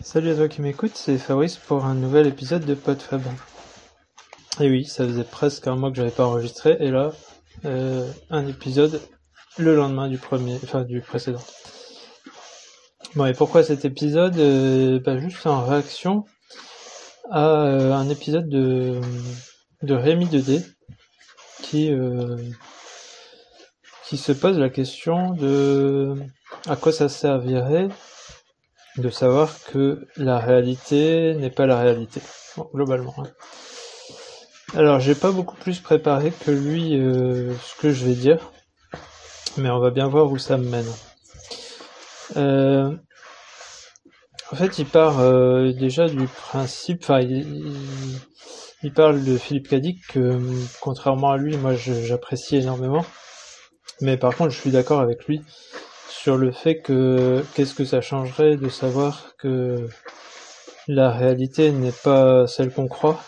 Salut à toi qui m'écoute, c'est Fabrice pour un nouvel épisode de PodFab. Et oui, ça faisait presque un mois que j'avais pas enregistré, et là, euh, un épisode le lendemain du premier, enfin du précédent. Bon, et pourquoi cet épisode euh, bah, Juste en réaction à euh, un épisode de, de Rémi 2D qui, euh, qui se pose la question de à quoi ça servirait de savoir que la réalité n'est pas la réalité, globalement. Hein. Alors, j'ai pas beaucoup plus préparé que lui euh, ce que je vais dire, mais on va bien voir où ça me mène. Euh, en fait, il part euh, déjà du principe, enfin, il, il, parle de Philippe Cadic que, contrairement à lui, moi, j'apprécie énormément. Mais par contre, je suis d'accord avec lui sur le fait que qu'est-ce que ça changerait de savoir que la réalité n'est pas celle qu'on croit?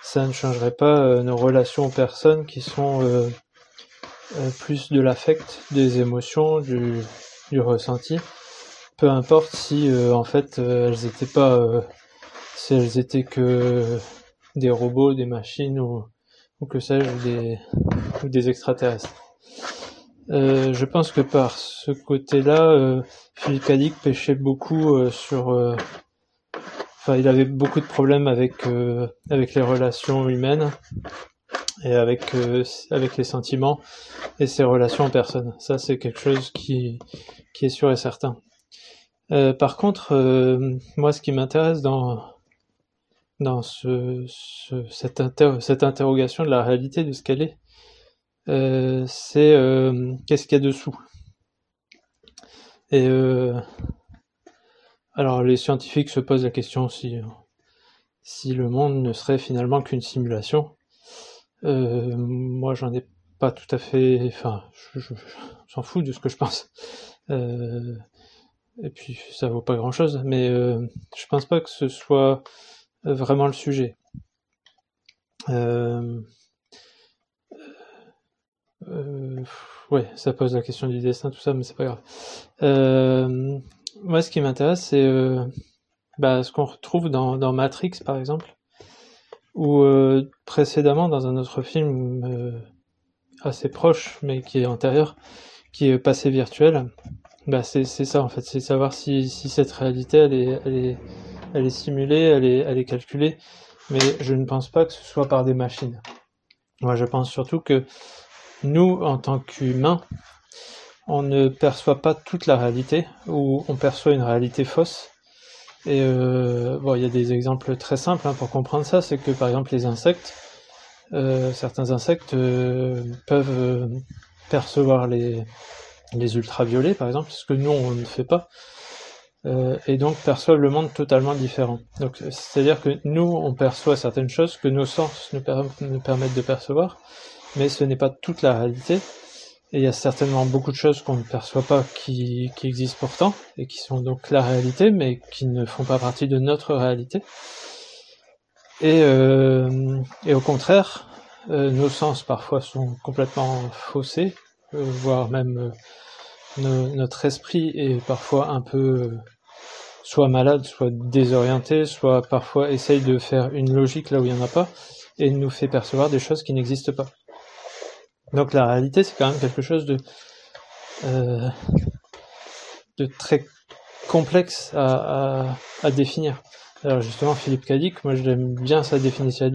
Ça ne changerait pas euh, nos relations aux personnes qui sont euh, euh, plus de l'affect, des émotions, du, ressenti. Peu importe si en fait elles étaient pas si elles étaient que des robots, des machines ou, que sais-je, ou des extraterrestres. Euh, je pense que par ce côté-là, euh, Philippe Cadic pêchait beaucoup euh, sur. Euh, enfin, il avait beaucoup de problèmes avec euh, avec les relations humaines et avec avec les sentiments et ses relations en personne. Ça, c'est quelque chose qui qui est sûr et certain. par contre, moi, ce qui m'intéresse dans dans ce, ce cette, cette interrogation de la réalité de ce qu'elle est, euh, c'est euh, qu'est-ce qu'il y a dessous? Et euh, alors les scientifiques se posent la question si si le monde ne serait finalement qu'une simulation. moi, j'en ai pas tout à fait. Enfin, je, je, s'en fous de ce que je pense. et puis, ça vaut pas grand-chose. Mais je pense pas que ce soit vraiment le sujet. Euh, ouais, ça pose la question du destin, tout ça, mais c'est pas grave. Euh, moi, ce qui m'intéresse, c'est euh, bah, ce qu'on retrouve dans, Matrix, par exemple, ou euh, précédemment dans un autre film euh, assez proche, mais qui est antérieur, qui est Passé virtuel. Bah, c'est ça, en fait, c'est savoir si, si cette réalité, elle est, elle est, elle est simulée, elle est, elle est calculée, mais je ne pense pas que ce soit par des machines. Moi, je pense surtout que nous, en tant qu'humains, on ne perçoit pas toute la réalité, ou on perçoit une réalité fausse. Et euh, il y a des exemples très simples hein, pour comprendre ça, c'est que par exemple les insectes, euh, certains insectes euh, peuvent percevoir les, ultraviolets, par exemple, ce que nous on ne fait pas, et donc perçoivent le monde totalement différent. Donc c'est-à-dire que nous on perçoit certaines choses que nos sens nous permettent de percevoir, mais ce n'est pas toute la réalité. Et il y a certainement beaucoup de choses qu'on ne perçoit pas qui, qui, existent pourtant, et qui sont donc la réalité, mais qui ne font pas partie de notre réalité. Et, euh, et au contraire, euh, nos sens parfois sont complètement faussés, euh, voire même euh, no, notre esprit est parfois un peu euh, soit malade, soit désorienté, soit parfois essaye de faire une logique là où il n'y en a pas, et nous fait percevoir des choses qui n'existent pas. Donc la réalité, c'est quand même quelque chose de, euh, très complexe à, définir. Alors justement, Philippe Cadic, moi j'aime bien sa définition,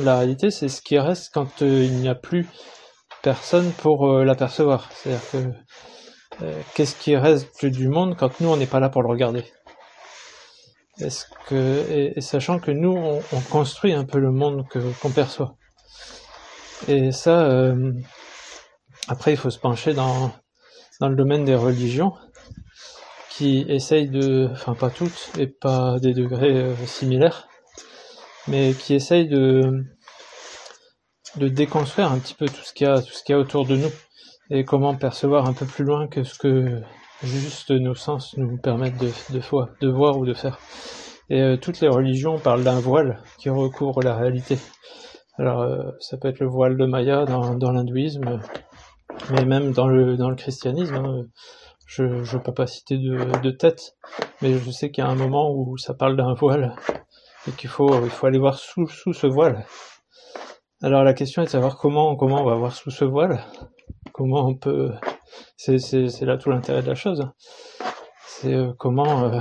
de la réalité, c'est ce qui reste quand euh, il n'y a plus personne pour euh, l'apercevoir. C'est-à-dire que qu'est-ce qui reste du monde quand nous on n'est pas là pour le regarder? Que et, sachant que nous on, on, construit un peu le monde qu'on perçoit. Et ça, euh, après, il faut se pencher dans, dans le domaine des religions, qui essayent de, enfin pas toutes, et pas des degrés euh, similaires, mais qui essayent de, de déconstruire un petit peu tout ce qu'il y a, tout ce qu'il y a autour de nous, et comment percevoir un peu plus loin que ce que juste nos sens nous permettent de, de, voir ou de faire. Et euh, toutes les religions parlent d'un voile qui recouvre la réalité. Alors, euh, ça peut être le voile de Maya dans, dans l'hindouisme, mais même dans le, dans le christianisme. Hein, je ne peux pas citer de, tête, mais je sais qu'il y a un moment où ça parle d'un voile et qu'il faut, il faut aller voir sous, sous ce voile. Alors la question est de savoir comment, comment on va voir sous ce voile, comment on peut, c'est, là tout l'intérêt de la chose. C'est euh, comment, euh,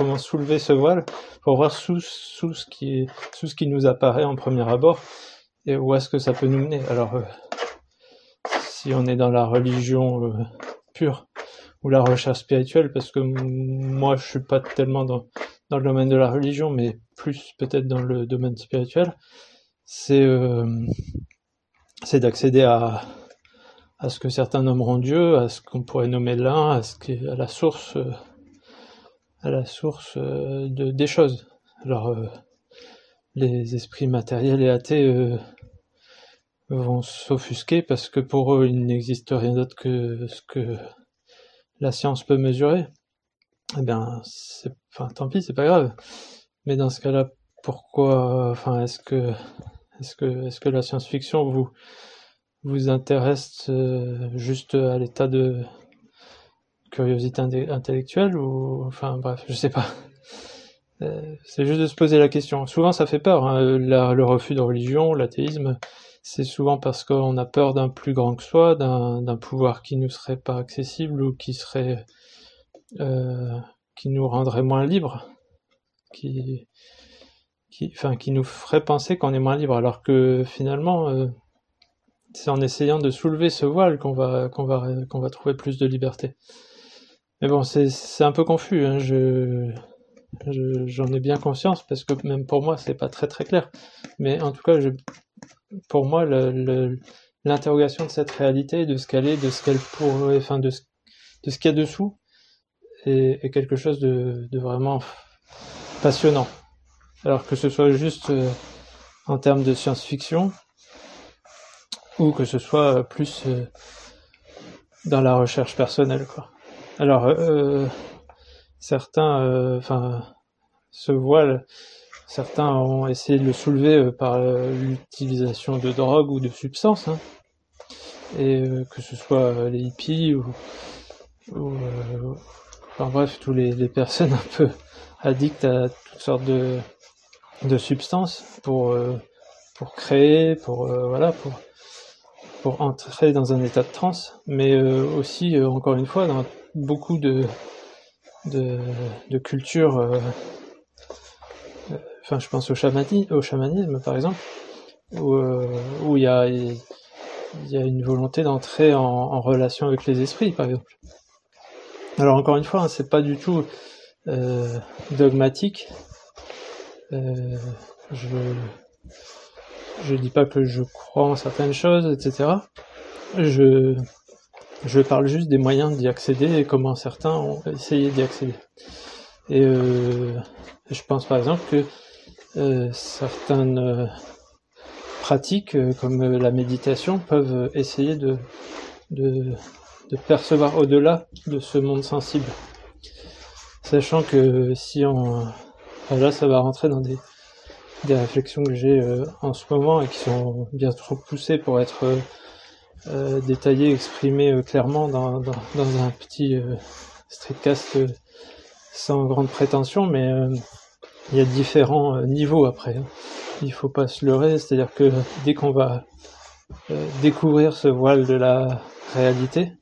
comment soulever ce voile pour voir sous, sous ce qui, sous ce qui nous apparaît en premier abord et où est-ce que ça peut nous mener. Alors euh, si on est dans la religion pure, ou la recherche spirituelle, parce que moi je suis pas tellement dans, dans le domaine de la religion, mais plus peut-être dans le domaine spirituel, c'est euh, c'est d'accéder à, à ce que certains nommeront Dieu, à ce qu'on pourrait nommer l'un, à ce qui, à la source à la source euh, de, des choses. Alors euh, les esprits matériels et athées vont s'offusquer parce que pour eux il n'existe rien d'autre que ce que la science peut mesurer, eh bien, c'est, enfin, tant pis, c'est pas grave. Mais dans ce cas-là, pourquoi, enfin, est-ce que, est-ce que, est-ce que la science-fiction vous, vous intéresse euh, juste à l'état de curiosité intellectuelle ou, enfin, bref, je sais pas. Euh, c'est juste de se poser la question. Souvent, ça fait peur, hein, le refus de religion, l'athéisme c'est souvent parce qu'on a peur d'un plus grand que soi, d'un pouvoir qui nous serait pas accessible ou qui serait euh, qui nous rendrait moins libres, qui qui enfin qui nous ferait penser qu'on est moins libre, alors que finalement euh, c'est en essayant de soulever ce voile qu'on va qu'on va qu'on va trouver plus de liberté. Mais bon, c'est un peu confus. Hein, je j'en ai bien conscience parce que même pour moi c'est pas très très clair. Mais en tout cas, je pour moi, l'interrogation de cette réalité, de ce qu'elle est, de ce qu'elle pourrait, enfin, de ce, de ce qu'il y a dessous, est, quelque chose de, vraiment passionnant. Alors que ce soit juste euh, en termes de science-fiction, ou que ce soit plus euh, dans la recherche personnelle, quoi. Alors, euh, certains, enfin, se voilent Certains ont essayé de le soulever euh, par euh, l'utilisation de drogues ou de substances, hein. et euh, que ce soit les hippies ou, enfin bref, tous les, personnes un peu addictes à toutes sortes de, substances pour créer, pour voilà, pour pour entrer dans un état de transe, mais aussi encore une fois dans beaucoup de de, cultures enfin je pense au, chamanisme, au chamanisme par exemple, où, euh, il y a, y a une volonté d'entrer en, relation avec les esprits par exemple. Alors encore une fois, hein, c'est pas du tout euh, dogmatique. Euh, je je dis pas que je crois en certaines choses, etc. Je je parle juste des moyens d'y accéder et comment certains ont essayé d'y accéder. Et euh, je pense par exemple que euh, certaines euh, pratiques euh, comme la méditation peuvent essayer de, de, de percevoir au-delà de ce monde sensible. Sachant que si on... là ça va rentrer dans des, des réflexions que j'ai en ce moment et qui sont bien trop poussées pour être euh, détaillées, exprimées clairement dans, dans, dans, un petit streetcast sans grande prétention, mais il y a différents euh, niveaux après. Hein. Il faut pas se leurrer, c'est-à-dire que dès qu'on va euh, découvrir ce voile de la réalité,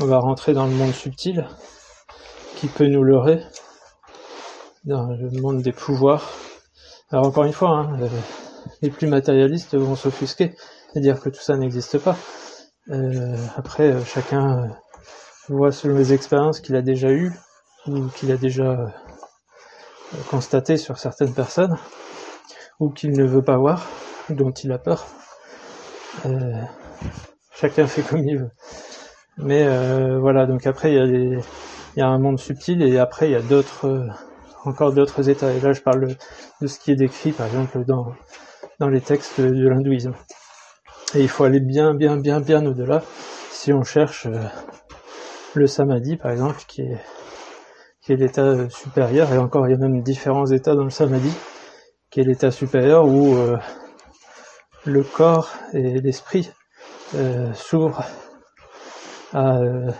on va rentrer dans le monde subtil qui peut nous leurrer, dans le monde des pouvoirs. Alors encore une fois, hein, euh, les plus matérialistes vont s'offusquer et dire que tout ça n'existe pas. Après, chacun voit selon les expériences qu'il a déjà eues ou qu'il a déjà constaté sur certaines personnes, ou qu'il ne veut pas voir, dont il a peur. Euh, chacun fait comme il veut. Mais euh, voilà, donc après il y, a il y a un monde subtil et après il y a d'autres, euh, encore d'autres états. Et là je parle de ce qui est décrit par exemple dans, dans les textes de l'hindouisme. Et il faut aller bien, bien, bien, bien au-delà. Si on cherche le samadhi par exemple, qui est qui est l'état supérieur, et encore il y a même différents états dans le samadhi, qui est l'état supérieur où euh, le corps et l'esprit euh, s'ouvrent à, euh,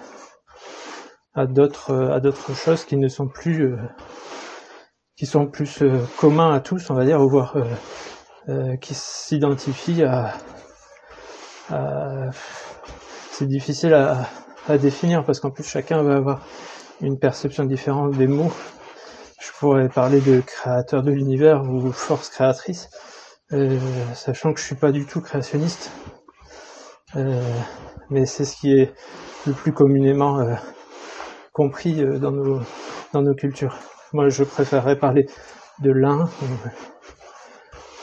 d'autres à d'autres choses qui ne sont plus qui sont plus communs à tous, on va dire, ou voire qui s'identifient à, à c'est difficile à, à définir parce qu'en plus chacun va avoir une perception différente des mots. Je pourrais parler de créateur de l'univers ou force créatrice, euh, sachant que je suis pas du tout créationniste. Euh, mais c'est ce qui est le plus communément euh, compris euh, dans nos dans nos cultures. Moi, je préférerais parler de l'un.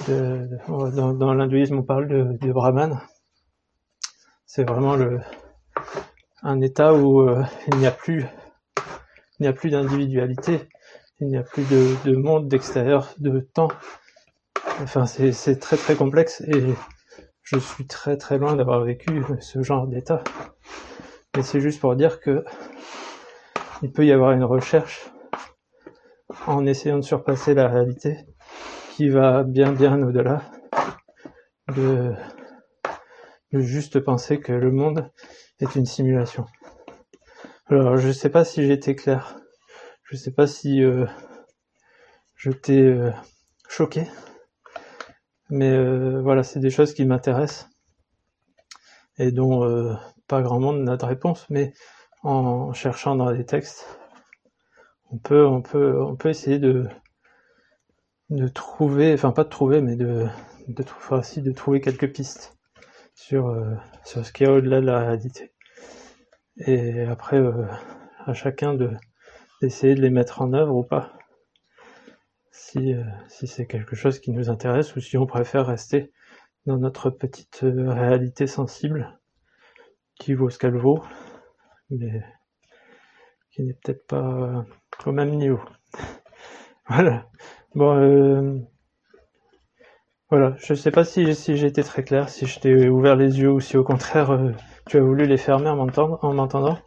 Dans, dans l'hindouisme, on parle de, de Brahman. C'est vraiment le un état où euh, il n'y a plus il n'y a plus d'individualité, il n'y a plus de, de monde d'extérieur, de temps. Enfin, c'est très très complexe et je suis très très loin d'avoir vécu ce genre d'état. Mais c'est juste pour dire que il peut y avoir une recherche en essayant de surpasser la réalité qui va bien bien au-delà de, juste penser que le monde est une simulation. Alors, je sais pas si été clair. Je sais pas si euh, je t'ai euh, choqué. Mais euh, voilà, c'est des choses qui m'intéressent et dont euh, pas grand monde n'a de réponse. Mais en cherchant dans les textes, on peut, on peut, on peut essayer de trouver, enfin pas de trouver, mais de de, aussi de trouver quelques pistes sur, euh, sur ce qui est au-delà de la réalité. Et après, euh, à chacun de d'essayer de les mettre en œuvre ou pas. Si, euh, si c'est quelque chose qui nous intéresse ou si on préfère rester dans notre petite réalité sensible qui vaut ce qu'elle vaut, mais qui n'est peut-être pas au même niveau. voilà. Bon, voilà, je sais pas si, si j'ai été très clair, si je t'ai ouvert les yeux ou si au contraire euh, tu as voulu les fermer en m'entendant.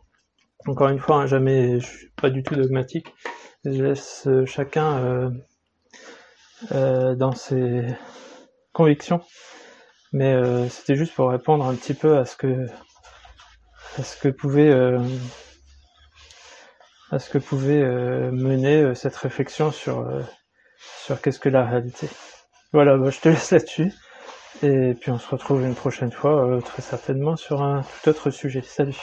Encore une fois, hein, jamais, je suis pas du tout dogmatique. Je laisse euh, chacun euh, dans ses convictions. Mais c'était juste pour répondre un petit peu à ce que à ce que pouvait à ce que pouvait mener cette réflexion sur sur qu'est-ce que la réalité. Voilà, bah, je te laisse là-dessus. Et puis on se retrouve une prochaine fois, euh, très certainement, sur un tout autre sujet. Salut